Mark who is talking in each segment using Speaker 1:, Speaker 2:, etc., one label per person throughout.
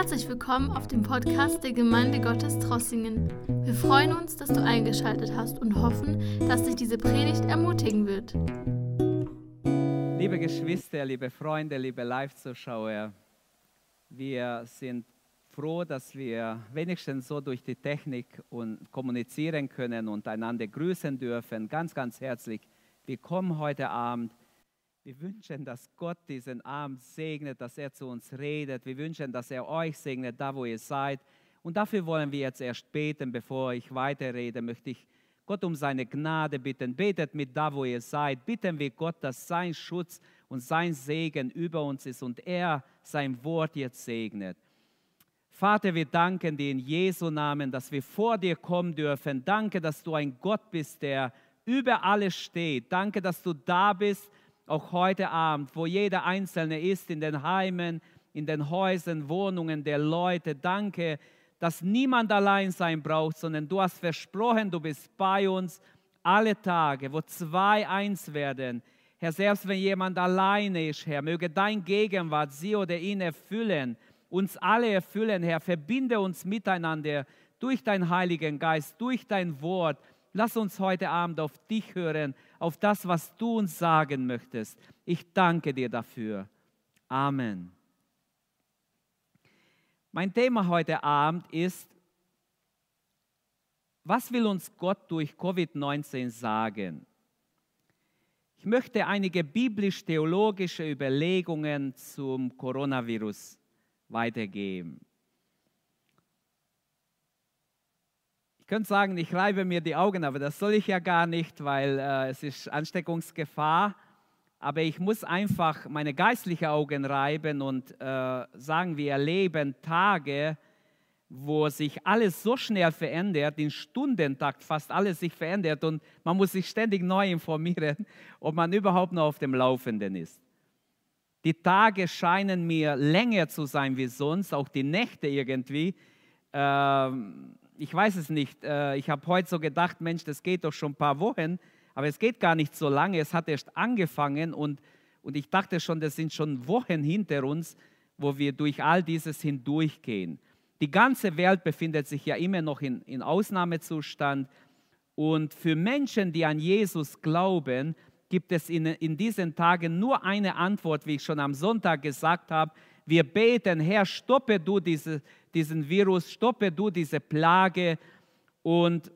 Speaker 1: Herzlich willkommen auf dem Podcast der Gemeinde Gottes Trossingen. Wir freuen uns, dass du eingeschaltet hast und hoffen, dass dich diese Predigt ermutigen wird.
Speaker 2: Liebe Geschwister, liebe Freunde, liebe Live-Zuschauer, wir sind froh, dass wir wenigstens so durch die Technik und kommunizieren können und einander grüßen dürfen. Ganz, ganz herzlich willkommen heute Abend wir wünschen, dass Gott diesen Abend segnet, dass er zu uns redet. Wir wünschen, dass er euch segnet, da wo ihr seid. Und dafür wollen wir jetzt erst beten, bevor ich weiterrede, möchte ich Gott um seine Gnade bitten. Betet mit da, wo ihr seid. Bitten wir Gott, dass sein Schutz und sein Segen über uns ist und er sein Wort jetzt segnet. Vater, wir danken dir in Jesu Namen, dass wir vor dir kommen dürfen. Danke, dass du ein Gott bist, der über alles steht. Danke, dass du da bist auch heute Abend, wo jeder Einzelne ist, in den Heimen, in den Häusern, Wohnungen der Leute. Danke, dass niemand allein sein braucht, sondern du hast versprochen, du bist bei uns alle Tage, wo zwei eins werden. Herr, selbst wenn jemand alleine ist, Herr, möge dein Gegenwart sie oder ihn erfüllen, uns alle erfüllen, Herr. Verbinde uns miteinander durch deinen Heiligen Geist, durch dein Wort. Lass uns heute Abend auf dich hören, auf das, was du uns sagen möchtest. Ich danke dir dafür. Amen. Mein Thema heute Abend ist, was will uns Gott durch Covid-19 sagen? Ich möchte einige biblisch-theologische Überlegungen zum Coronavirus weitergeben. Könnte sagen, ich reibe mir die Augen, aber das soll ich ja gar nicht, weil äh, es ist Ansteckungsgefahr. Aber ich muss einfach meine geistlichen Augen reiben und äh, sagen, wir erleben Tage, wo sich alles so schnell verändert, in Stundentakt fast alles sich verändert und man muss sich ständig neu informieren, ob man überhaupt noch auf dem Laufenden ist. Die Tage scheinen mir länger zu sein wie sonst, auch die Nächte irgendwie. Ähm, ich weiß es nicht. Äh, ich habe heute so gedacht, Mensch, das geht doch schon ein paar Wochen, aber es geht gar nicht so lange. Es hat erst angefangen und, und ich dachte schon, das sind schon Wochen hinter uns, wo wir durch all dieses hindurchgehen. Die ganze Welt befindet sich ja immer noch in, in Ausnahmezustand. Und für Menschen, die an Jesus glauben, gibt es in, in diesen Tagen nur eine Antwort, wie ich schon am Sonntag gesagt habe. Wir beten, Herr, stoppe du diese, diesen Virus, stoppe du diese Plage. Und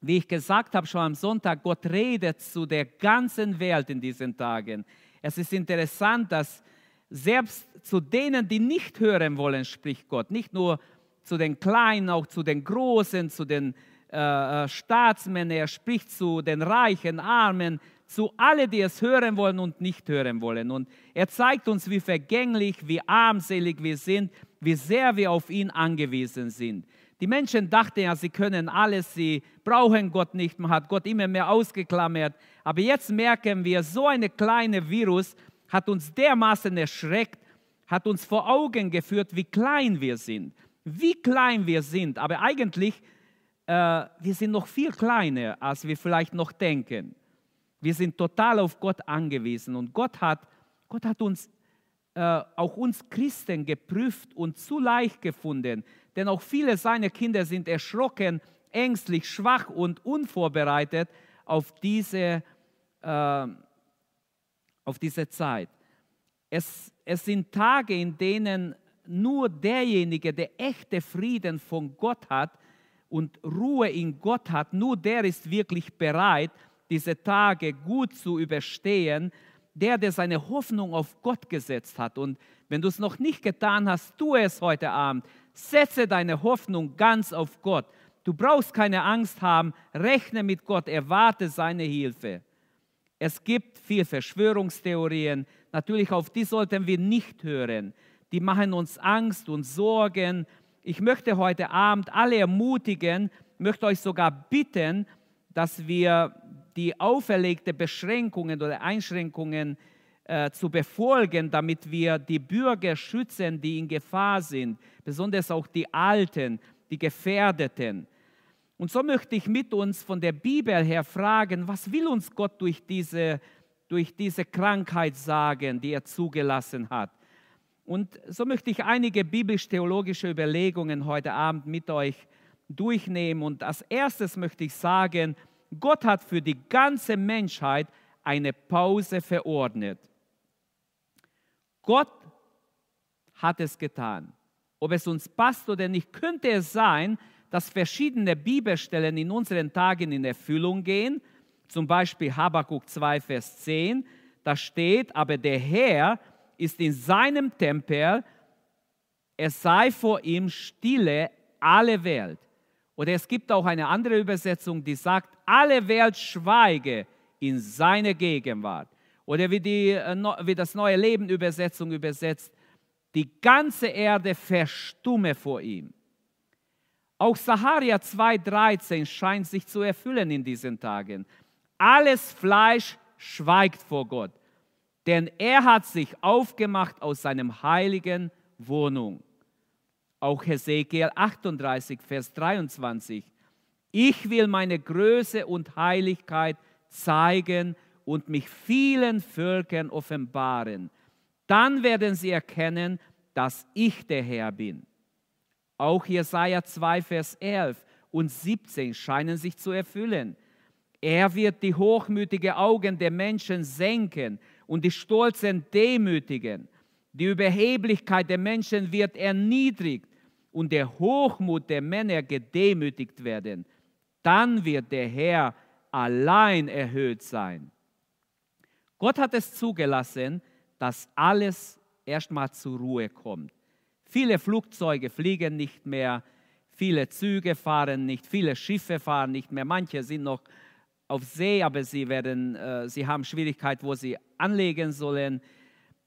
Speaker 2: wie ich gesagt habe schon am Sonntag, Gott redet zu der ganzen Welt in diesen Tagen. Es ist interessant, dass selbst zu denen, die nicht hören wollen, spricht Gott. Nicht nur zu den Kleinen, auch zu den Großen, zu den äh, äh Staatsmännern. Er spricht zu den Reichen, Armen, zu allen, die es hören wollen und nicht hören wollen. Und er zeigt uns, wie vergänglich, wie armselig wir sind, wie sehr wir auf ihn angewiesen sind. Die Menschen dachten ja, sie können alles, sie brauchen Gott nicht. Man hat Gott immer mehr ausgeklammert. Aber jetzt merken wir, so eine kleine Virus hat uns dermaßen erschreckt, hat uns vor Augen geführt, wie klein wir sind. Wie klein wir sind. Aber eigentlich, äh, wir sind noch viel kleiner, als wir vielleicht noch denken. Wir sind total auf Gott angewiesen und Gott hat, Gott hat uns, äh, auch uns Christen geprüft und zu leicht gefunden, denn auch viele seiner Kinder sind erschrocken, ängstlich, schwach und unvorbereitet auf diese, äh, auf diese Zeit. Es, es sind Tage, in denen nur derjenige, der echte Frieden von Gott hat und Ruhe in Gott hat, nur der ist wirklich bereit, diese Tage gut zu überstehen, der, der seine Hoffnung auf Gott gesetzt hat. Und wenn du es noch nicht getan hast, tu es heute Abend. Setze deine Hoffnung ganz auf Gott. Du brauchst keine Angst haben, rechne mit Gott, erwarte seine Hilfe. Es gibt viel Verschwörungstheorien, natürlich auf die sollten wir nicht hören. Die machen uns Angst und Sorgen. Ich möchte heute Abend alle ermutigen, möchte euch sogar bitten, dass wir die auferlegte Beschränkungen oder Einschränkungen äh, zu befolgen, damit wir die Bürger schützen, die in Gefahr sind, besonders auch die Alten, die Gefährdeten. Und so möchte ich mit uns von der Bibel her fragen, was will uns Gott durch diese, durch diese Krankheit sagen, die er zugelassen hat? Und so möchte ich einige biblisch-theologische Überlegungen heute Abend mit euch durchnehmen. Und als erstes möchte ich sagen, Gott hat für die ganze Menschheit eine Pause verordnet. Gott hat es getan. Ob es uns passt oder nicht, könnte es sein, dass verschiedene Bibelstellen in unseren Tagen in Erfüllung gehen. Zum Beispiel Habakkuk 2, Vers 10. Da steht, aber der Herr ist in seinem Tempel, es sei vor ihm stille alle Welt. Oder es gibt auch eine andere Übersetzung, die sagt, alle Welt schweige in seiner Gegenwart. Oder wie, die, äh, wie das neue Leben Übersetzung übersetzt, die ganze Erde verstumme vor ihm. Auch Saharia 2,13 scheint sich zu erfüllen in diesen Tagen. Alles Fleisch schweigt vor Gott denn er hat sich aufgemacht aus seinem heiligen Wohnung. Auch Hesekiel 38, Vers 23. Ich will meine Größe und Heiligkeit zeigen und mich vielen Völkern offenbaren. Dann werden sie erkennen, dass ich der Herr bin. Auch Jesaja 2, Vers 11 und 17 scheinen sich zu erfüllen. Er wird die hochmütigen Augen der Menschen senken und die Stolzen demütigen. Die Überheblichkeit der Menschen wird erniedrigt und der Hochmut der Männer gedemütigt werden. Dann wird der Herr allein erhöht sein. Gott hat es zugelassen, dass alles erstmal zur Ruhe kommt. Viele Flugzeuge fliegen nicht mehr, viele Züge fahren nicht, viele Schiffe fahren nicht mehr, manche sind noch auf See, aber sie, werden, äh, sie haben Schwierigkeit, wo sie anlegen sollen.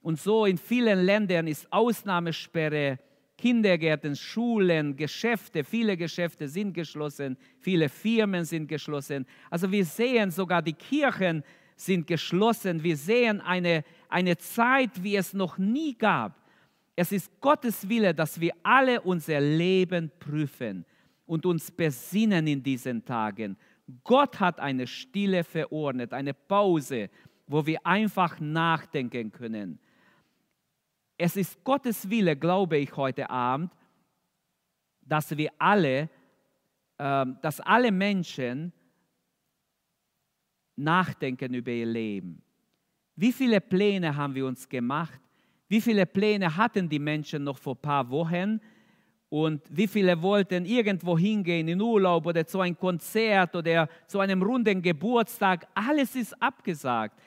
Speaker 2: Und so in vielen Ländern ist Ausnahmesperre, Kindergärten, Schulen, Geschäfte, viele Geschäfte sind geschlossen, viele Firmen sind geschlossen. Also wir sehen sogar die Kirchen sind geschlossen. Wir sehen eine, eine Zeit, wie es noch nie gab. Es ist Gottes Wille, dass wir alle unser Leben prüfen und uns besinnen in diesen Tagen Gott hat eine Stille verordnet, eine Pause, wo wir einfach nachdenken können. Es ist Gottes Wille, glaube ich, heute Abend, dass wir alle, äh, dass alle Menschen nachdenken über ihr Leben. Wie viele Pläne haben wir uns gemacht? Wie viele Pläne hatten die Menschen noch vor ein paar Wochen? Und wie viele wollten irgendwo hingehen, in Urlaub oder zu einem Konzert oder zu einem runden Geburtstag. Alles ist abgesagt.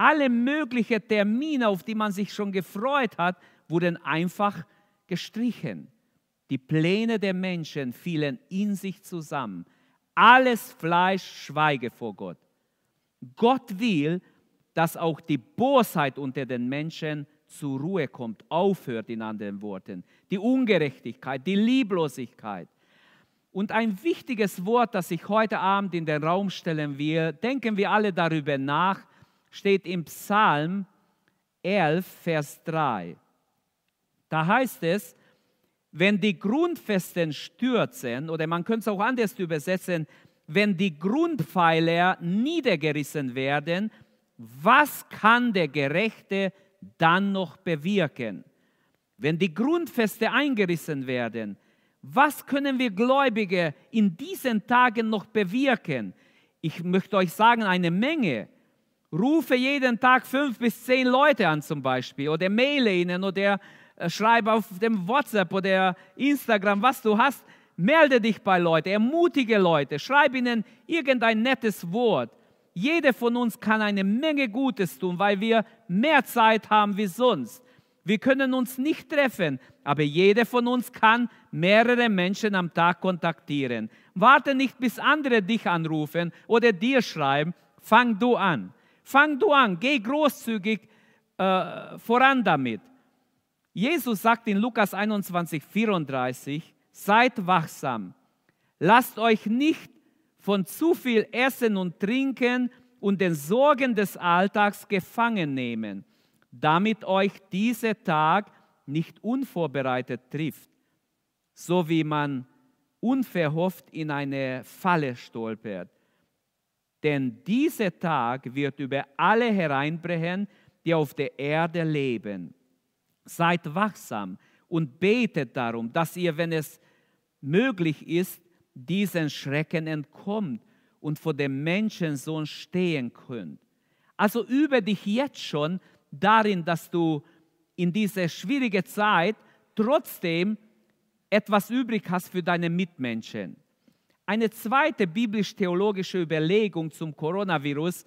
Speaker 2: Alle möglichen Termine, auf die man sich schon gefreut hat, wurden einfach gestrichen. Die Pläne der Menschen fielen in sich zusammen. Alles Fleisch schweige vor Gott. Gott will, dass auch die Bosheit unter den Menschen zur Ruhe kommt, aufhört in anderen Worten. Die Ungerechtigkeit, die Lieblosigkeit. Und ein wichtiges Wort, das ich heute Abend in den Raum stellen will, denken wir alle darüber nach, steht im Psalm 11, Vers 3. Da heißt es, wenn die Grundfesten stürzen, oder man könnte es auch anders übersetzen, wenn die Grundpfeiler niedergerissen werden, was kann der Gerechte dann noch bewirken? Wenn die Grundfeste eingerissen werden, was können wir Gläubige in diesen Tagen noch bewirken? Ich möchte euch sagen, eine Menge. Rufe jeden Tag fünf bis zehn Leute an zum Beispiel oder maile ihnen oder äh, schreibe auf dem WhatsApp oder Instagram, was du hast. Melde dich bei Leuten, ermutige Leute, schreib ihnen irgendein nettes Wort. Jeder von uns kann eine Menge Gutes tun, weil wir mehr Zeit haben wie sonst. Wir können uns nicht treffen, aber jeder von uns kann mehrere Menschen am Tag kontaktieren. Warte nicht, bis andere dich anrufen oder dir schreiben. Fang du an. Fang du an. Geh großzügig äh, voran damit. Jesus sagt in Lukas 21, 34, seid wachsam. Lasst euch nicht von zu viel Essen und Trinken und den Sorgen des Alltags gefangen nehmen, damit euch dieser Tag nicht unvorbereitet trifft, so wie man unverhofft in eine Falle stolpert. Denn dieser Tag wird über alle hereinbrechen, die auf der Erde leben. Seid wachsam und betet darum, dass ihr, wenn es möglich ist, diesen Schrecken entkommt und vor dem Menschensohn stehen könnt. Also übe dich jetzt schon darin, dass du in dieser schwierigen Zeit trotzdem etwas übrig hast für deine Mitmenschen. Eine zweite biblisch-theologische Überlegung zum Coronavirus,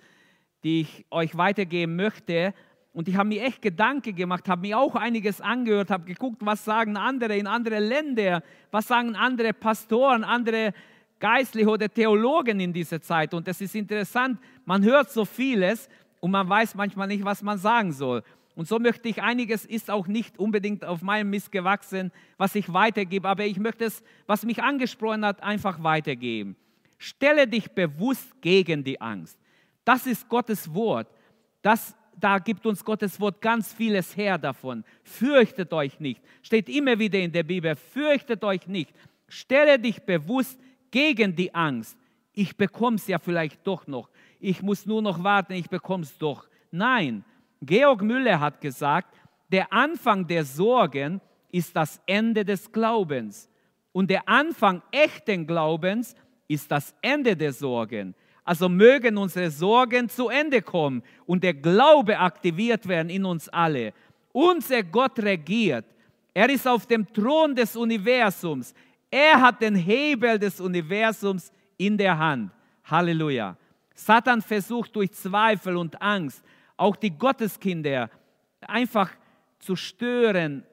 Speaker 2: die ich euch weitergeben möchte, und ich habe mir echt Gedanken gemacht, habe mir auch einiges angehört, habe geguckt, was sagen andere in anderen Ländern, was sagen andere Pastoren, andere Geistliche oder Theologen in dieser Zeit. Und es ist interessant, man hört so vieles und man weiß manchmal nicht, was man sagen soll. Und so möchte ich einiges, ist auch nicht unbedingt auf meinem Mist gewachsen, was ich weitergebe, aber ich möchte es, was mich angesprochen hat, einfach weitergeben. Stelle dich bewusst gegen die Angst. Das ist Gottes Wort. Das da gibt uns Gottes Wort ganz vieles her davon. Fürchtet euch nicht. Steht immer wieder in der Bibel. Fürchtet euch nicht. Stelle dich bewusst gegen die Angst. Ich bekomme es ja vielleicht doch noch. Ich muss nur noch warten, ich bekomme es doch. Nein, Georg Müller hat gesagt, der Anfang der Sorgen ist das Ende des Glaubens. Und der Anfang echten Glaubens ist das Ende der Sorgen. Also mögen unsere Sorgen zu Ende kommen und der Glaube aktiviert werden in uns alle. Unser Gott regiert. Er ist auf dem Thron des Universums. Er hat den Hebel des Universums in der Hand. Halleluja. Satan versucht durch Zweifel und Angst auch die Gotteskinder einfach zu stören,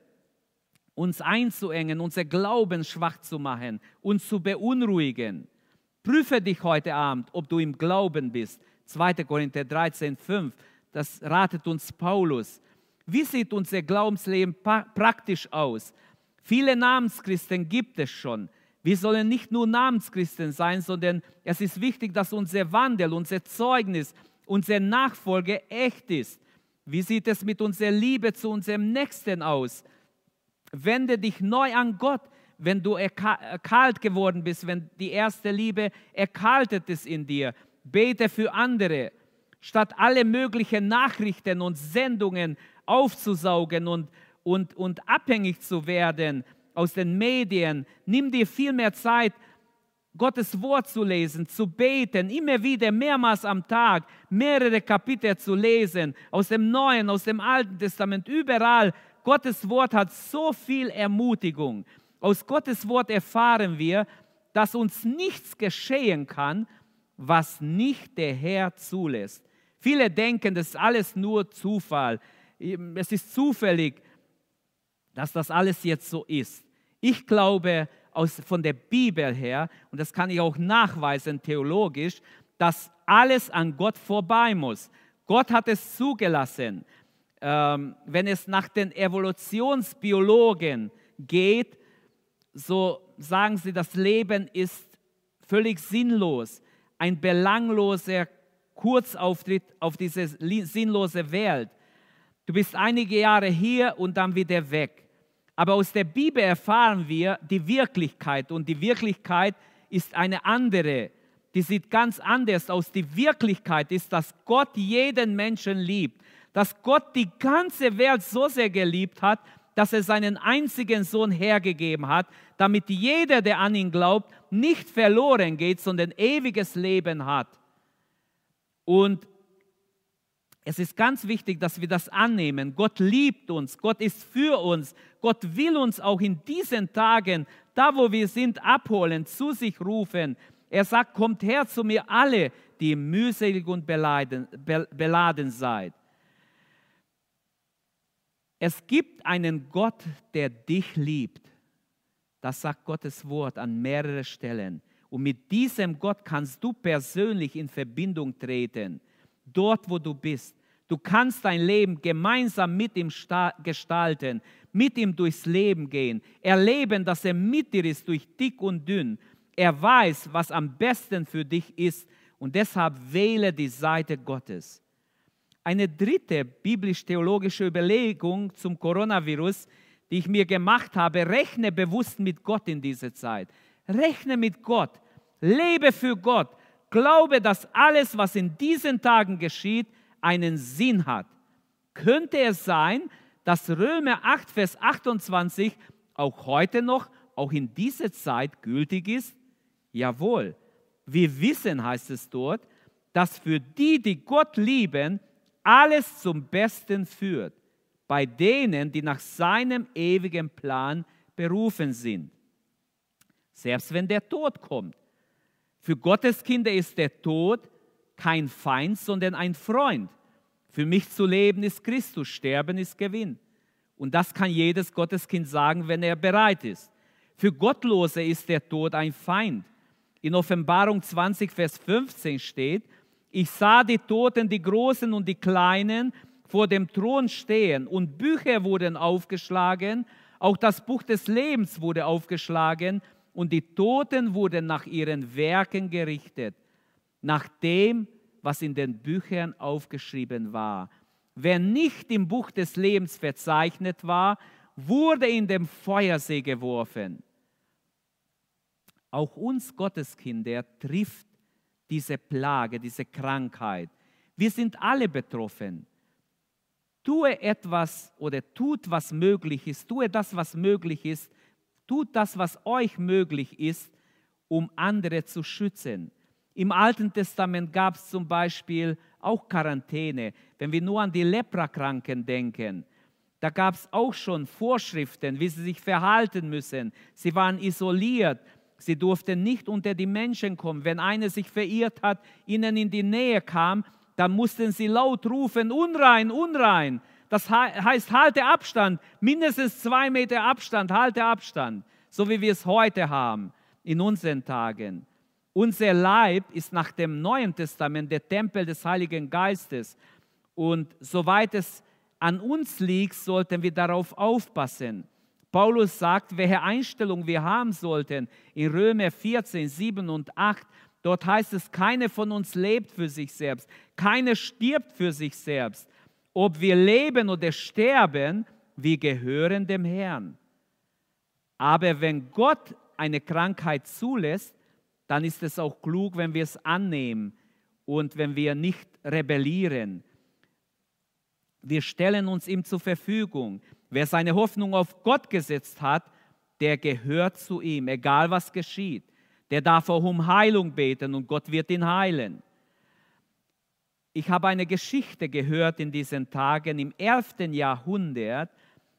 Speaker 2: uns einzuengen, unser Glauben schwach zu machen, uns zu beunruhigen. Prüfe dich heute Abend, ob du im Glauben bist. 2. Korinther 13, 5. Das ratet uns Paulus. Wie sieht unser Glaubensleben praktisch aus? Viele Namenschristen gibt es schon. Wir sollen nicht nur Namenschristen sein, sondern es ist wichtig, dass unser Wandel, unser Zeugnis, unsere Nachfolge echt ist. Wie sieht es mit unserer Liebe zu unserem Nächsten aus? Wende dich neu an Gott wenn du kalt geworden bist, wenn die erste Liebe erkaltet ist in dir. Bete für andere, statt alle möglichen Nachrichten und Sendungen aufzusaugen und, und, und abhängig zu werden aus den Medien. Nimm dir viel mehr Zeit, Gottes Wort zu lesen, zu beten, immer wieder, mehrmals am Tag, mehrere Kapitel zu lesen, aus dem Neuen, aus dem Alten Testament, überall. Gottes Wort hat so viel Ermutigung. Aus Gottes Wort erfahren wir, dass uns nichts geschehen kann, was nicht der Herr zulässt. Viele denken, das ist alles nur Zufall. Es ist zufällig, dass das alles jetzt so ist. Ich glaube aus, von der Bibel her, und das kann ich auch nachweisen theologisch, dass alles an Gott vorbei muss. Gott hat es zugelassen. Ähm, wenn es nach den Evolutionsbiologen geht, so sagen sie, das Leben ist völlig sinnlos, ein belangloser Kurzauftritt auf diese sinnlose Welt. Du bist einige Jahre hier und dann wieder weg. Aber aus der Bibel erfahren wir die Wirklichkeit und die Wirklichkeit ist eine andere. Die sieht ganz anders aus. Die Wirklichkeit ist, dass Gott jeden Menschen liebt, dass Gott die ganze Welt so sehr geliebt hat, dass er seinen einzigen Sohn hergegeben hat, damit jeder, der an ihn glaubt, nicht verloren geht, sondern ewiges Leben hat. Und es ist ganz wichtig, dass wir das annehmen. Gott liebt uns, Gott ist für uns, Gott will uns auch in diesen Tagen, da wo wir sind, abholen, zu sich rufen. Er sagt, kommt her zu mir alle, die mühselig und beladen, beladen seid. Es gibt einen Gott, der dich liebt. Das sagt Gottes Wort an mehreren Stellen. Und mit diesem Gott kannst du persönlich in Verbindung treten, dort wo du bist. Du kannst dein Leben gemeinsam mit ihm gestalten, mit ihm durchs Leben gehen, erleben, dass er mit dir ist durch dick und dünn. Er weiß, was am besten für dich ist und deshalb wähle die Seite Gottes. Eine dritte biblisch-theologische Überlegung zum Coronavirus, die ich mir gemacht habe, rechne bewusst mit Gott in dieser Zeit. Rechne mit Gott. Lebe für Gott. Glaube, dass alles, was in diesen Tagen geschieht, einen Sinn hat. Könnte es sein, dass Römer 8, Vers 28 auch heute noch, auch in dieser Zeit gültig ist? Jawohl. Wir wissen, heißt es dort, dass für die, die Gott lieben, alles zum Besten führt, bei denen, die nach seinem ewigen Plan berufen sind. Selbst wenn der Tod kommt. Für Gottes Kinder ist der Tod kein Feind, sondern ein Freund. Für mich zu leben ist Christus, sterben ist Gewinn. Und das kann jedes Gotteskind sagen, wenn er bereit ist. Für Gottlose ist der Tod ein Feind. In Offenbarung 20, Vers 15 steht, ich sah die Toten, die Großen und die Kleinen, vor dem Thron stehen und Bücher wurden aufgeschlagen, auch das Buch des Lebens wurde aufgeschlagen und die Toten wurden nach ihren Werken gerichtet, nach dem, was in den Büchern aufgeschrieben war. Wer nicht im Buch des Lebens verzeichnet war, wurde in den Feuersee geworfen. Auch uns Gotteskinder trifft diese Plage, diese Krankheit. Wir sind alle betroffen. Tue etwas oder tut, was möglich ist. Tue das, was möglich ist. Tut das, was euch möglich ist, um andere zu schützen. Im Alten Testament gab es zum Beispiel auch Quarantäne. Wenn wir nur an die Leprakranken denken, da gab es auch schon Vorschriften, wie sie sich verhalten müssen. Sie waren isoliert. Sie durften nicht unter die Menschen kommen. Wenn einer sich verirrt hat, ihnen in die Nähe kam, dann mussten sie laut rufen, unrein, unrein. Das heißt, halte Abstand, mindestens zwei Meter Abstand, halte Abstand, so wie wir es heute haben in unseren Tagen. Unser Leib ist nach dem Neuen Testament der Tempel des Heiligen Geistes. Und soweit es an uns liegt, sollten wir darauf aufpassen. Paulus sagt, welche Einstellung wir haben sollten. In Römer 14, 7 und 8, dort heißt es, keine von uns lebt für sich selbst, keine stirbt für sich selbst, ob wir leben oder sterben, wir gehören dem Herrn. Aber wenn Gott eine Krankheit zulässt, dann ist es auch klug, wenn wir es annehmen und wenn wir nicht rebellieren. Wir stellen uns ihm zur Verfügung. Wer seine Hoffnung auf Gott gesetzt hat, der gehört zu ihm, egal was geschieht. Der darf auch um Heilung beten und Gott wird ihn heilen. Ich habe eine Geschichte gehört in diesen Tagen. Im 11. Jahrhundert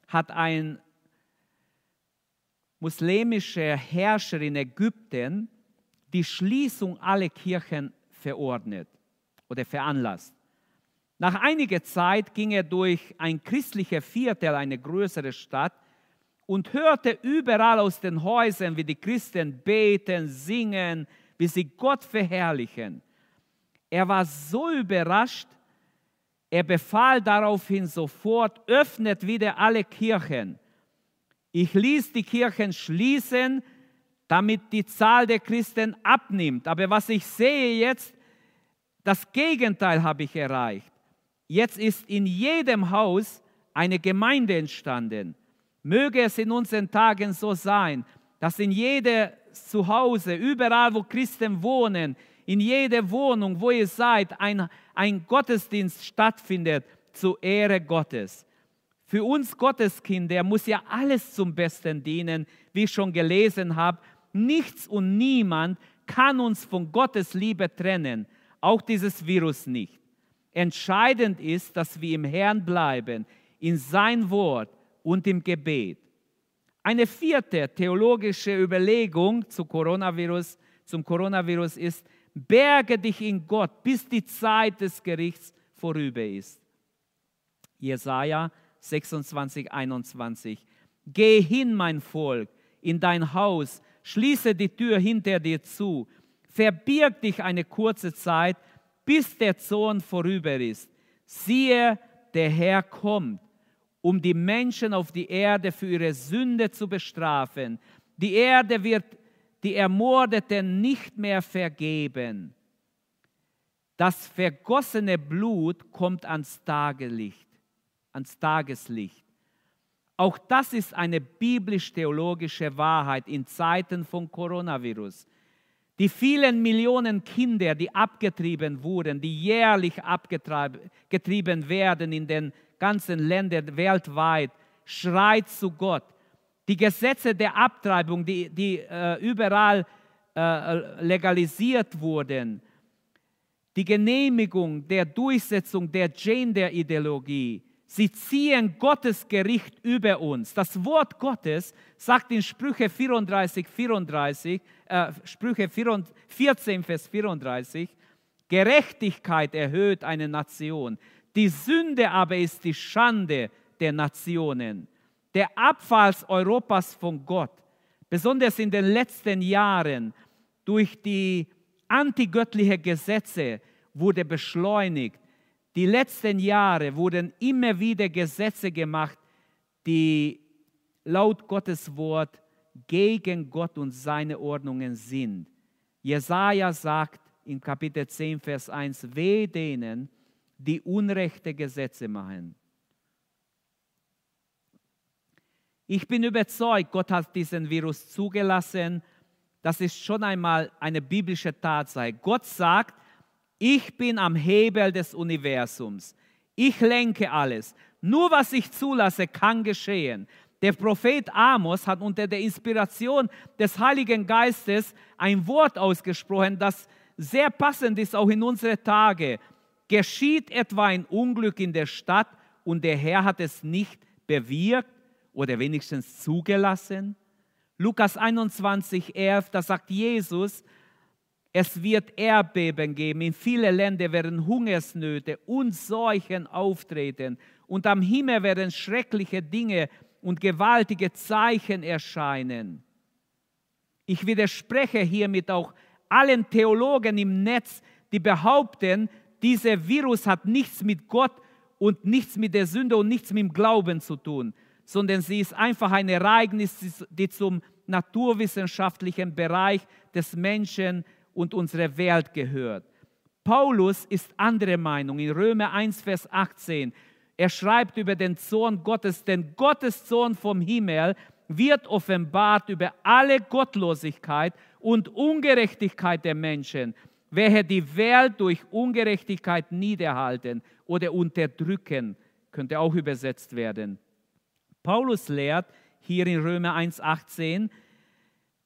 Speaker 2: hat ein muslimischer Herrscher in Ägypten die Schließung aller Kirchen verordnet oder veranlasst. Nach einiger Zeit ging er durch ein christliches Viertel, eine größere Stadt, und hörte überall aus den Häusern, wie die Christen beten, singen, wie sie Gott verherrlichen. Er war so überrascht, er befahl daraufhin sofort, öffnet wieder alle Kirchen. Ich ließ die Kirchen schließen, damit die Zahl der Christen abnimmt. Aber was ich sehe jetzt, das Gegenteil habe ich erreicht. Jetzt ist in jedem Haus eine Gemeinde entstanden. Möge es in unseren Tagen so sein, dass in jedem Zuhause, überall wo Christen wohnen, in jeder Wohnung, wo ihr seid, ein, ein Gottesdienst stattfindet zur Ehre Gottes. Für uns Gotteskinder muss ja alles zum Besten dienen, wie ich schon gelesen habe. Nichts und niemand kann uns von Gottes Liebe trennen, auch dieses Virus nicht. Entscheidend ist, dass wir im Herrn bleiben, in sein Wort und im Gebet. Eine vierte theologische Überlegung zu Coronavirus, zum Coronavirus ist, berge dich in Gott, bis die Zeit des Gerichts vorüber ist. Jesaja 26, 21. Geh hin, mein Volk, in dein Haus, schließe die Tür hinter dir zu, verbirg dich eine kurze Zeit, bis der Zorn vorüber ist. Siehe, der Herr kommt, um die Menschen auf die Erde für ihre Sünde zu bestrafen. Die Erde wird die Ermordeten nicht mehr vergeben. Das vergossene Blut kommt ans Tageslicht, ans Tageslicht. Auch das ist eine biblisch-theologische Wahrheit in Zeiten von Coronavirus. Die vielen Millionen Kinder, die abgetrieben wurden, die jährlich abgetrieben werden in den ganzen Länder weltweit, schreit zu Gott. Die Gesetze der Abtreibung, die, die äh, überall äh, legalisiert wurden, die Genehmigung der Durchsetzung der Gender-Ideologie, sie ziehen Gottes Gericht über uns. Das Wort Gottes sagt in Sprüche 34, 34, äh, Sprüche 14, Vers 34, Gerechtigkeit erhöht eine Nation, die Sünde aber ist die Schande der Nationen. Der Abfall Europas von Gott, besonders in den letzten Jahren durch die antigöttlichen Gesetze, wurde beschleunigt. Die letzten Jahre wurden immer wieder Gesetze gemacht, die laut Gottes Wort gegen Gott und seine Ordnungen sind. Jesaja sagt in Kapitel 10, Vers 1: Weh denen, die unrechte Gesetze machen. Ich bin überzeugt, Gott hat diesen Virus zugelassen. Das ist schon einmal eine biblische Tatsache. Gott sagt, ich bin am Hebel des Universums. Ich lenke alles. Nur was ich zulasse, kann geschehen. Der Prophet Amos hat unter der Inspiration des Heiligen Geistes ein Wort ausgesprochen, das sehr passend ist auch in unsere Tage. Geschieht etwa ein Unglück in der Stadt und der Herr hat es nicht bewirkt oder wenigstens zugelassen? Lukas 21, 11, da sagt Jesus, es wird Erdbeben geben, in viele Länder werden Hungersnöte und Seuchen auftreten und am Himmel werden schreckliche Dinge und gewaltige Zeichen erscheinen. Ich widerspreche hiermit auch allen Theologen im Netz, die behaupten, dieser Virus hat nichts mit Gott und nichts mit der Sünde und nichts mit dem Glauben zu tun, sondern sie ist einfach ein Ereignis, die zum naturwissenschaftlichen Bereich des Menschen und unserer Welt gehört. Paulus ist andere Meinung in Römer 1, Vers 18. Er schreibt über den Zorn Gottes, denn Gottes Zorn vom Himmel wird offenbart über alle Gottlosigkeit und Ungerechtigkeit der Menschen, welche die Welt durch Ungerechtigkeit niederhalten oder unterdrücken, könnte auch übersetzt werden. Paulus lehrt hier in Römer 1,18,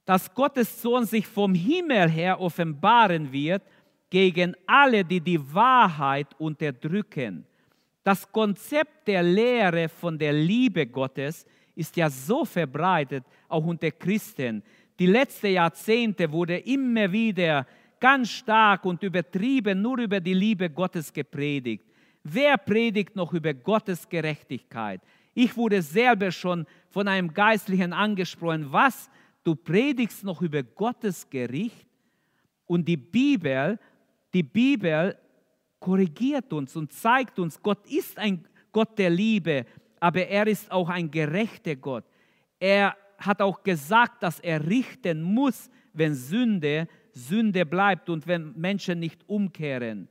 Speaker 2: dass Gottes Sohn sich vom Himmel her offenbaren wird gegen alle, die die Wahrheit unterdrücken. Das Konzept der Lehre von der Liebe Gottes ist ja so verbreitet, auch unter Christen. Die letzten Jahrzehnte wurde immer wieder ganz stark und übertrieben nur über die Liebe Gottes gepredigt. Wer predigt noch über Gottes Gerechtigkeit? Ich wurde selber schon von einem Geistlichen angesprochen, was, du predigst noch über Gottes Gericht? Und die Bibel, die Bibel korrigiert uns und zeigt uns, Gott ist ein Gott der Liebe, aber er ist auch ein gerechter Gott. Er hat auch gesagt, dass er richten muss, wenn Sünde Sünde bleibt und wenn Menschen nicht umkehren.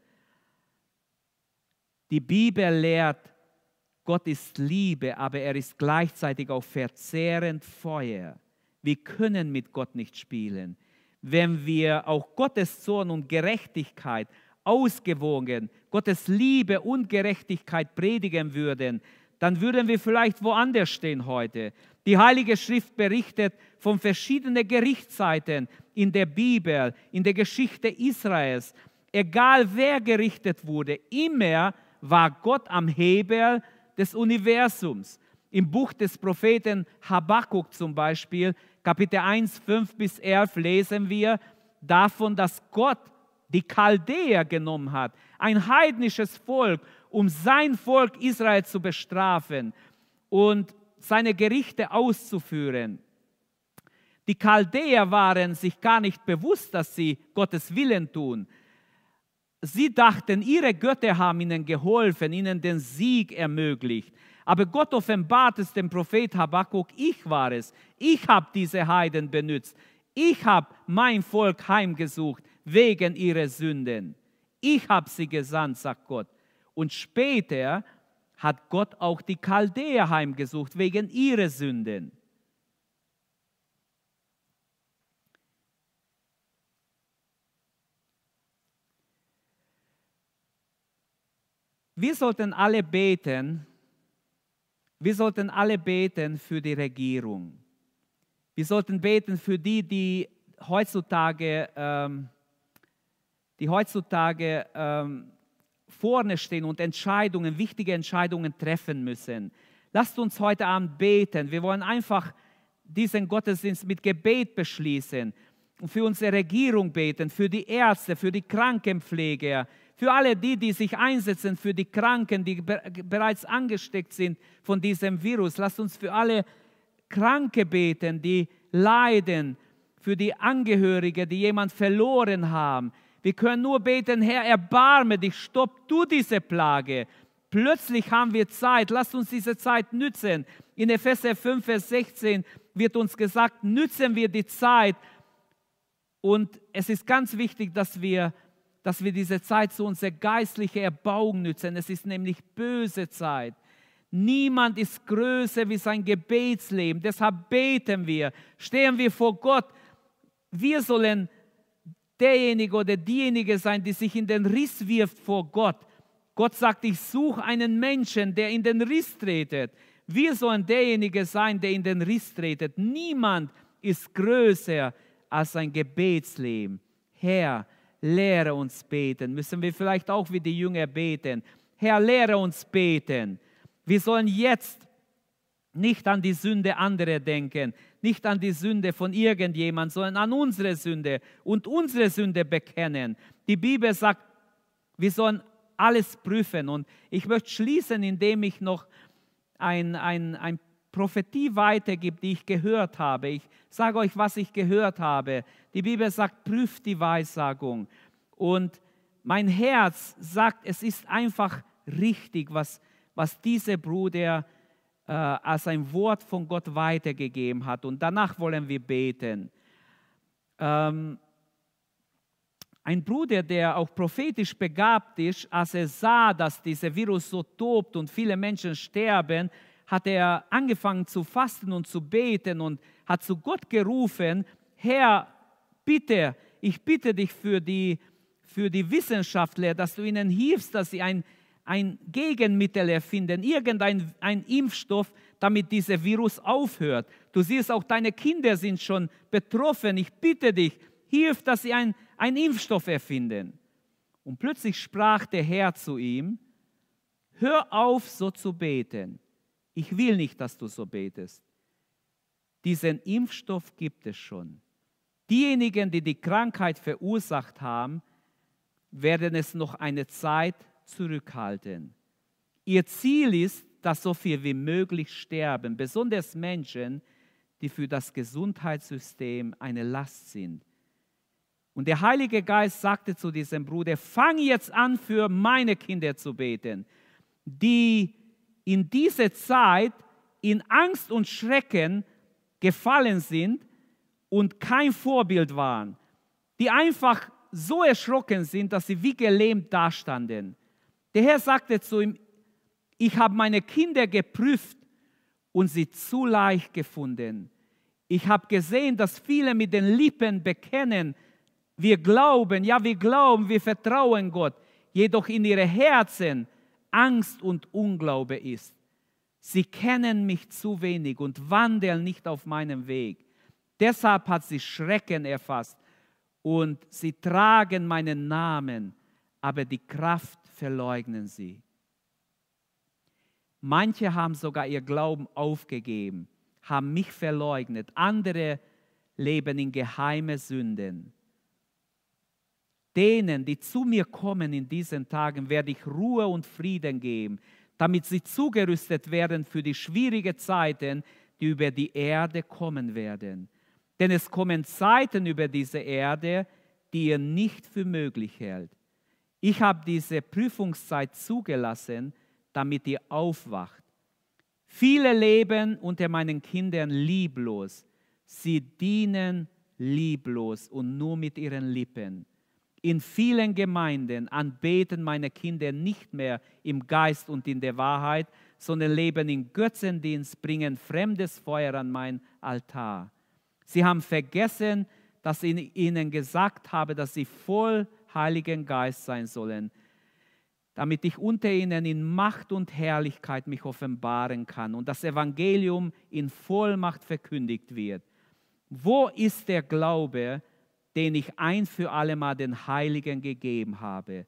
Speaker 2: Die Bibel lehrt, Gott ist Liebe, aber er ist gleichzeitig auch verzehrend Feuer. Wir können mit Gott nicht spielen. Wenn wir auch Gottes Zorn und Gerechtigkeit ausgewogen Gottes Liebe und Gerechtigkeit predigen würden, dann würden wir vielleicht woanders stehen heute. Die Heilige Schrift berichtet von verschiedenen Gerichtszeiten in der Bibel, in der Geschichte Israels. Egal wer gerichtet wurde, immer war Gott am Hebel des Universums. Im Buch des Propheten Habakkuk zum Beispiel, Kapitel 1, 5 bis 11, lesen wir davon, dass Gott die Chaldäer genommen hat, ein heidnisches Volk, um sein Volk Israel zu bestrafen und seine Gerichte auszuführen. Die Chaldäer waren sich gar nicht bewusst, dass sie Gottes Willen tun. Sie dachten, ihre Götter haben ihnen geholfen, ihnen den Sieg ermöglicht. Aber Gott offenbart es dem Prophet Habakkuk, ich war es. Ich habe diese Heiden benutzt. Ich habe mein Volk heimgesucht wegen ihrer Sünden. Ich habe sie gesandt, sagt Gott. Und später hat Gott auch die Chaldäer heimgesucht wegen ihrer Sünden. Wir sollten alle beten, Wir sollten alle beten für die Regierung. Wir sollten beten für die, die heutzutage, ähm, die heutzutage ähm, vorne stehen und Entscheidungen, wichtige Entscheidungen treffen müssen. Lasst uns heute Abend beten. Wir wollen einfach diesen Gottesdienst mit Gebet beschließen und für unsere Regierung beten, für die Ärzte, für die Krankenpfleger, für alle die, die sich einsetzen, für die Kranken, die bereits angesteckt sind von diesem Virus. Lasst uns für alle Kranke beten, die leiden, für die Angehörigen, die jemand verloren haben. Wir können nur beten, Herr, erbarme dich, stopp du diese Plage. Plötzlich haben wir Zeit, lasst uns diese Zeit nützen. In Epheser 5, Vers 16 wird uns gesagt, nützen wir die Zeit. Und es ist ganz wichtig, dass wir, dass wir diese Zeit zu unserer geistlichen Erbauung nützen. Es ist nämlich böse Zeit. Niemand ist größer wie sein Gebetsleben. Deshalb beten wir, stehen wir vor Gott. Wir sollen derjenige oder diejenige sein, die sich in den Riss wirft vor Gott. Gott sagt, ich suche einen Menschen, der in den Riss tretet. Wir sollen derjenige sein, der in den Riss tretet. Niemand ist größer als sein Gebetsleben. Herr, lehre uns beten. Müssen wir vielleicht auch wie die Jünger beten. Herr, lehre uns beten. Wir sollen jetzt nicht an die Sünde anderer denken, nicht an die Sünde von irgendjemand, sondern an unsere Sünde und unsere Sünde bekennen. Die Bibel sagt, wir sollen alles prüfen. Und ich möchte schließen, indem ich noch ein, ein, ein Prophetie weitergebe, die ich gehört habe. Ich sage euch, was ich gehört habe. Die Bibel sagt, prüft die Weissagung. Und mein Herz sagt, es ist einfach richtig, was, was dieser Bruder äh, als ein Wort von Gott weitergegeben hat. Und danach wollen wir beten. Ähm, ein Bruder, der auch prophetisch begabt ist, als er sah, dass dieser Virus so tobt und viele Menschen sterben, hat er angefangen zu fasten und zu beten und hat zu Gott gerufen, Herr, bitte, ich bitte dich für die, für die Wissenschaftler, dass du ihnen hilfst, dass sie ein, ein Gegenmittel erfinden, irgendein ein Impfstoff, damit dieser Virus aufhört. Du siehst, auch deine Kinder sind schon betroffen. Ich bitte dich, hilf, dass sie ein einen Impfstoff erfinden. Und plötzlich sprach der Herr zu ihm, hör auf so zu beten. Ich will nicht, dass du so betest. Diesen Impfstoff gibt es schon. Diejenigen, die die Krankheit verursacht haben, werden es noch eine Zeit zurückhalten. Ihr Ziel ist, dass so viel wie möglich sterben, besonders Menschen, die für das Gesundheitssystem eine Last sind. Und der Heilige Geist sagte zu diesem Bruder, fang jetzt an, für meine Kinder zu beten, die in dieser Zeit in Angst und Schrecken gefallen sind und kein Vorbild waren, die einfach so erschrocken sind, dass sie wie gelähmt dastanden. Der Herr sagte zu ihm, ich habe meine Kinder geprüft und sie zu leicht gefunden. Ich habe gesehen, dass viele mit den Lippen bekennen, wir glauben, ja, wir glauben, wir vertrauen Gott, jedoch in ihre Herzen Angst und Unglaube ist. Sie kennen mich zu wenig und wandeln nicht auf meinem Weg. Deshalb hat sie Schrecken erfasst und sie tragen meinen Namen, aber die Kraft verleugnen sie. Manche haben sogar ihr Glauben aufgegeben, haben mich verleugnet. Andere leben in geheime Sünden. Denen, die zu mir kommen in diesen Tagen, werde ich Ruhe und Frieden geben, damit sie zugerüstet werden für die schwierigen Zeiten, die über die Erde kommen werden. Denn es kommen Zeiten über diese Erde, die ihr nicht für möglich hält. Ich habe diese Prüfungszeit zugelassen, damit ihr aufwacht. Viele leben unter meinen Kindern lieblos. Sie dienen lieblos und nur mit ihren Lippen. In vielen Gemeinden anbeten meine Kinder nicht mehr im Geist und in der Wahrheit, sondern leben in Götzendienst, bringen fremdes Feuer an mein Altar. Sie haben vergessen, dass ich ihnen, gesagt habe, dass sie voll Heiligen Geist sein sollen. damit ich unter ihnen in Macht und Herrlichkeit mich offenbaren kann und das Evangelium in Vollmacht verkündigt wird. Wo ist der Glaube, den ich ein für allemal den Heiligen gegeben habe?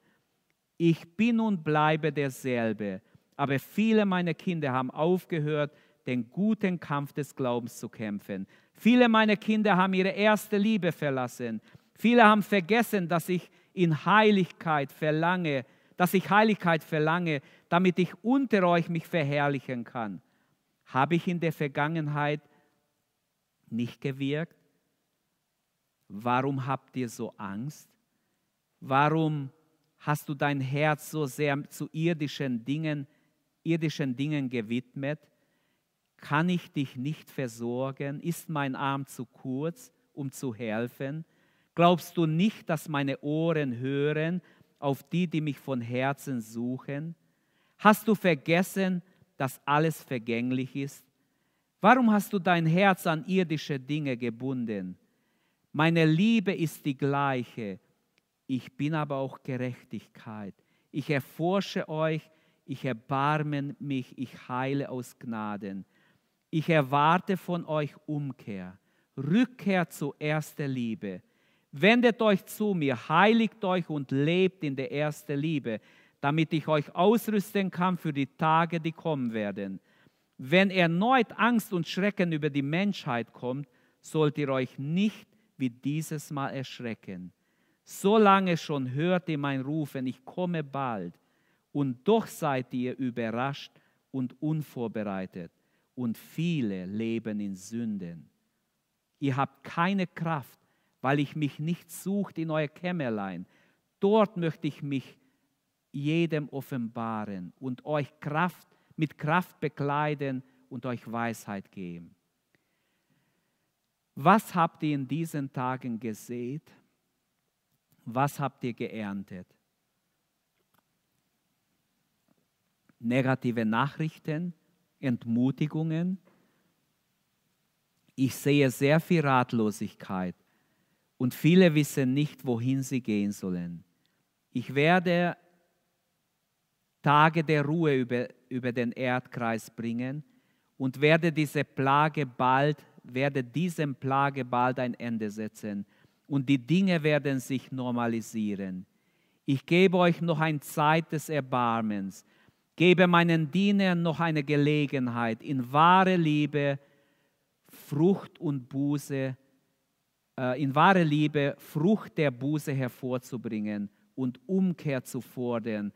Speaker 2: Ich bin und bleibe derselbe, aber viele meiner Kinder haben aufgehört, den guten Kampf des Glaubens zu kämpfen. Viele meiner Kinder haben ihre erste Liebe verlassen. Viele haben vergessen, dass ich in Heiligkeit verlange, dass ich Heiligkeit verlange, damit ich unter euch mich verherrlichen kann. Habe ich in der Vergangenheit nicht gewirkt? Warum habt ihr so Angst? Warum hast du dein Herz so sehr zu irdischen Dingen, irdischen Dingen gewidmet? Kann ich dich nicht versorgen? Ist mein Arm zu kurz, um zu helfen? Glaubst du nicht, dass meine Ohren hören auf die, die mich von Herzen suchen? Hast du vergessen, dass alles vergänglich ist? Warum hast du dein Herz an irdische Dinge gebunden? Meine Liebe ist die gleiche. Ich bin aber auch Gerechtigkeit. Ich erforsche euch, ich erbarme mich, ich heile aus Gnaden. Ich erwarte von euch Umkehr, Rückkehr zur ersten Liebe. Wendet euch zu mir, heiligt euch und lebt in der ersten Liebe, damit ich euch ausrüsten kann für die Tage, die kommen werden. Wenn erneut Angst und Schrecken über die Menschheit kommt, sollt ihr euch nicht wie dieses Mal erschrecken. Solange schon hört ihr mein Rufen, ich komme bald. Und doch seid ihr überrascht und unvorbereitet. Und viele leben in Sünden. Ihr habt keine Kraft, weil ich mich nicht sucht in euer Kämmerlein. Dort möchte ich mich jedem offenbaren und euch Kraft mit Kraft bekleiden und euch Weisheit geben. Was habt ihr in diesen Tagen gesät? Was habt ihr geerntet? Negative Nachrichten, Entmutigungen. Ich sehe sehr viel Ratlosigkeit und viele wissen nicht, wohin sie gehen sollen. Ich werde Tage der Ruhe über, über den Erdkreis bringen und werde diese Plage bald, werde diesem Plage bald ein Ende setzen und die Dinge werden sich normalisieren. Ich gebe euch noch eine Zeit des Erbarmens, gebe meinen Dienern noch eine Gelegenheit, in wahre Liebe, Frucht und Buße äh, in wahre Liebe Frucht der Buße hervorzubringen und Umkehr zu fordern,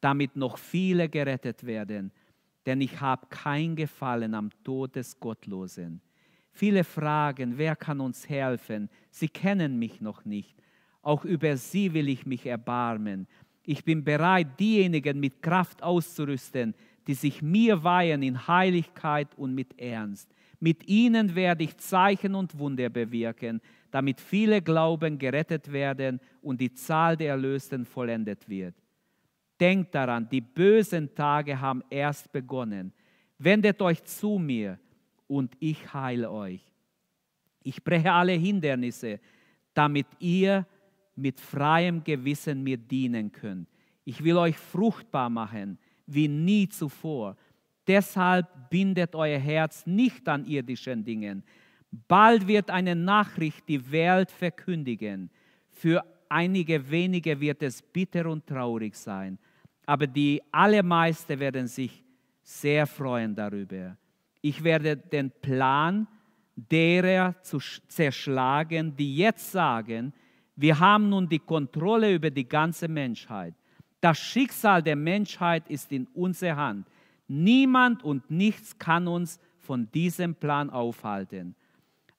Speaker 2: damit noch viele gerettet werden. Denn ich habe kein Gefallen am Tod des Gottlosen. Viele fragen, wer kann uns helfen? Sie kennen mich noch nicht. Auch über sie will ich mich erbarmen. Ich bin bereit, diejenigen mit Kraft auszurüsten, die sich mir weihen in Heiligkeit und mit Ernst. Mit ihnen werde ich Zeichen und Wunder bewirken, damit viele Glauben gerettet werden und die Zahl der Erlösten vollendet wird. Denkt daran, die bösen Tage haben erst begonnen. Wendet euch zu mir und ich heile euch. Ich breche alle Hindernisse, damit ihr mit freiem Gewissen mir dienen könnt. Ich will euch fruchtbar machen wie nie zuvor. Deshalb bindet euer Herz nicht an irdischen Dingen, Bald wird eine Nachricht die Welt verkündigen. Für einige wenige wird es bitter und traurig sein, aber die allermeisten werden sich sehr freuen darüber. Ich werde den Plan derer zu zerschlagen, die jetzt sagen, wir haben nun die Kontrolle über die ganze Menschheit. Das Schicksal der Menschheit ist in unserer Hand. Niemand und nichts kann uns von diesem Plan aufhalten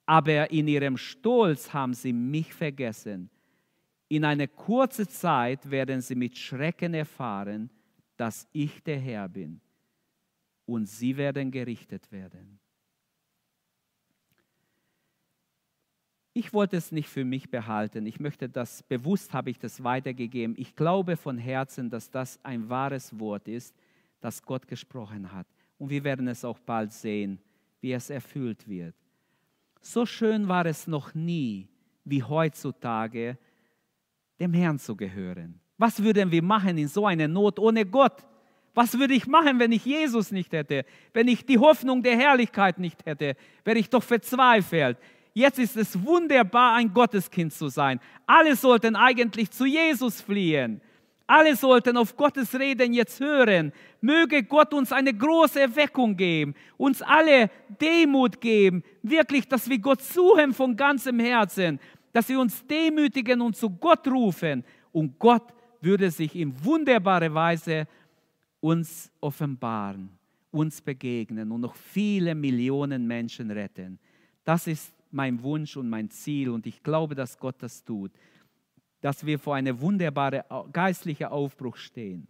Speaker 2: aber in ihrem Stolz haben sie mich vergessen. In einer kurzen Zeit werden sie mit Schrecken erfahren, dass ich der Herr bin und sie werden gerichtet werden. Ich wollte es nicht für mich behalten. Ich möchte das, bewusst habe ich das weitergegeben. Ich glaube von Herzen, dass das ein wahres Wort ist, das Gott gesprochen hat. Und wir werden es auch bald sehen, wie es erfüllt wird. So schön war es noch nie wie heutzutage, dem Herrn zu gehören. Was würden wir machen in so einer Not ohne Gott? Was würde ich machen, wenn ich Jesus nicht hätte? Wenn ich die Hoffnung der Herrlichkeit nicht hätte? Wäre ich doch verzweifelt. Jetzt ist es wunderbar, ein Gotteskind zu sein. Alle sollten eigentlich zu Jesus fliehen. Alle sollten auf Gottes Reden jetzt hören. Möge Gott uns eine große Erweckung geben, uns alle Demut geben, wirklich, dass wir Gott suchen von ganzem Herzen, dass wir uns demütigen und zu Gott rufen. Und Gott würde sich in wunderbare Weise uns offenbaren, uns begegnen und noch viele Millionen Menschen retten. Das ist mein Wunsch und mein Ziel und ich glaube, dass Gott das tut dass wir vor einem wunderbaren geistlichen Aufbruch stehen.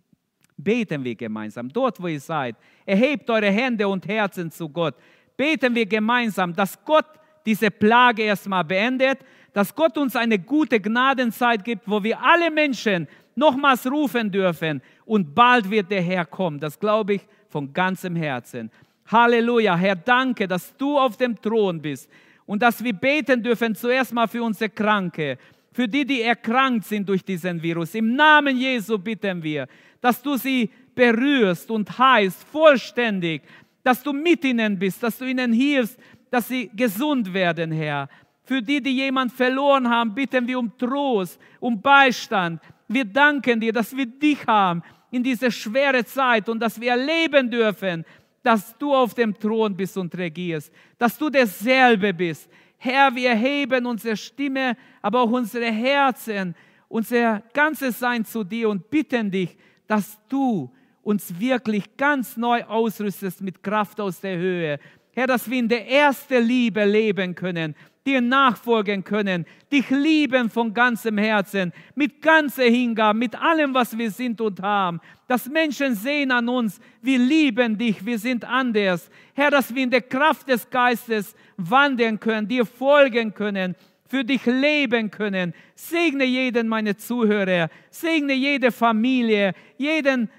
Speaker 2: Beten wir gemeinsam, dort wo ihr seid. Erhebt eure Hände und Herzen zu Gott. Beten wir gemeinsam, dass Gott diese Plage erstmal beendet, dass Gott uns eine gute Gnadenzeit gibt, wo wir alle Menschen nochmals rufen dürfen und bald wird der Herr kommen. Das glaube ich von ganzem Herzen. Halleluja, Herr, danke, dass du auf dem Thron bist und dass wir beten dürfen zuerst mal für unsere Kranke, für die, die erkrankt sind durch diesen Virus. Im Namen Jesu bitten wir, dass du sie berührst und heißt vollständig, dass du mit ihnen bist, dass du ihnen hilfst, dass sie gesund werden, Herr. Für die, die jemand verloren haben, bitten wir um Trost, um Beistand. Wir danken dir, dass wir dich haben in diese schwere Zeit und dass wir erleben dürfen, dass du auf dem Thron bist und regierst, dass du derselbe bist, Herr, wir heben unsere Stimme, aber auch unsere Herzen, unser ganzes Sein zu dir und bitten dich, dass du uns wirklich ganz neu ausrüstest mit Kraft aus der Höhe. Herr, dass wir in der ersten Liebe leben können, dir nachfolgen können, dich lieben von ganzem Herzen, mit ganzer Hingabe, mit allem, was wir sind und haben. Dass Menschen sehen an uns, wir lieben dich, wir sind anders. Herr, dass wir in der Kraft des Geistes wandeln können, dir folgen können, für dich leben können. Segne jeden meine Zuhörer, segne jede Familie, jeden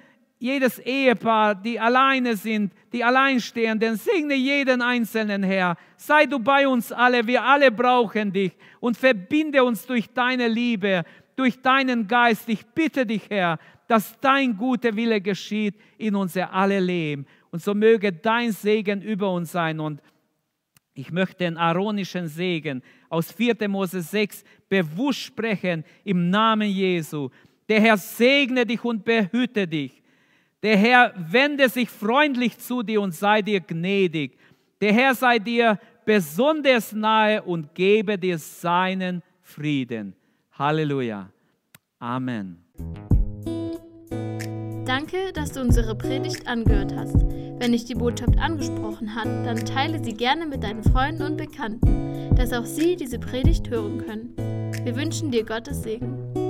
Speaker 2: jedes Ehepaar, die alleine sind, die Alleinstehenden, segne jeden Einzelnen, Herr. Sei du bei uns alle, wir alle brauchen dich und verbinde uns durch deine Liebe, durch deinen Geist. Ich bitte dich, Herr, dass dein guter Wille geschieht in unser alle Leben. Und so möge dein Segen über uns sein. Und ich möchte den aaronischen Segen aus 4. Mose 6 bewusst sprechen im Namen Jesu. Der Herr segne dich und behüte dich. Der Herr wende sich freundlich zu dir und sei dir gnädig. Der Herr sei dir besonders nahe und gebe dir seinen Frieden. Halleluja. Amen.
Speaker 1: Danke, dass du unsere Predigt angehört hast. Wenn dich die Botschaft angesprochen hat, dann teile sie gerne mit deinen Freunden und Bekannten, dass auch sie diese Predigt hören können. Wir wünschen dir Gottes Segen.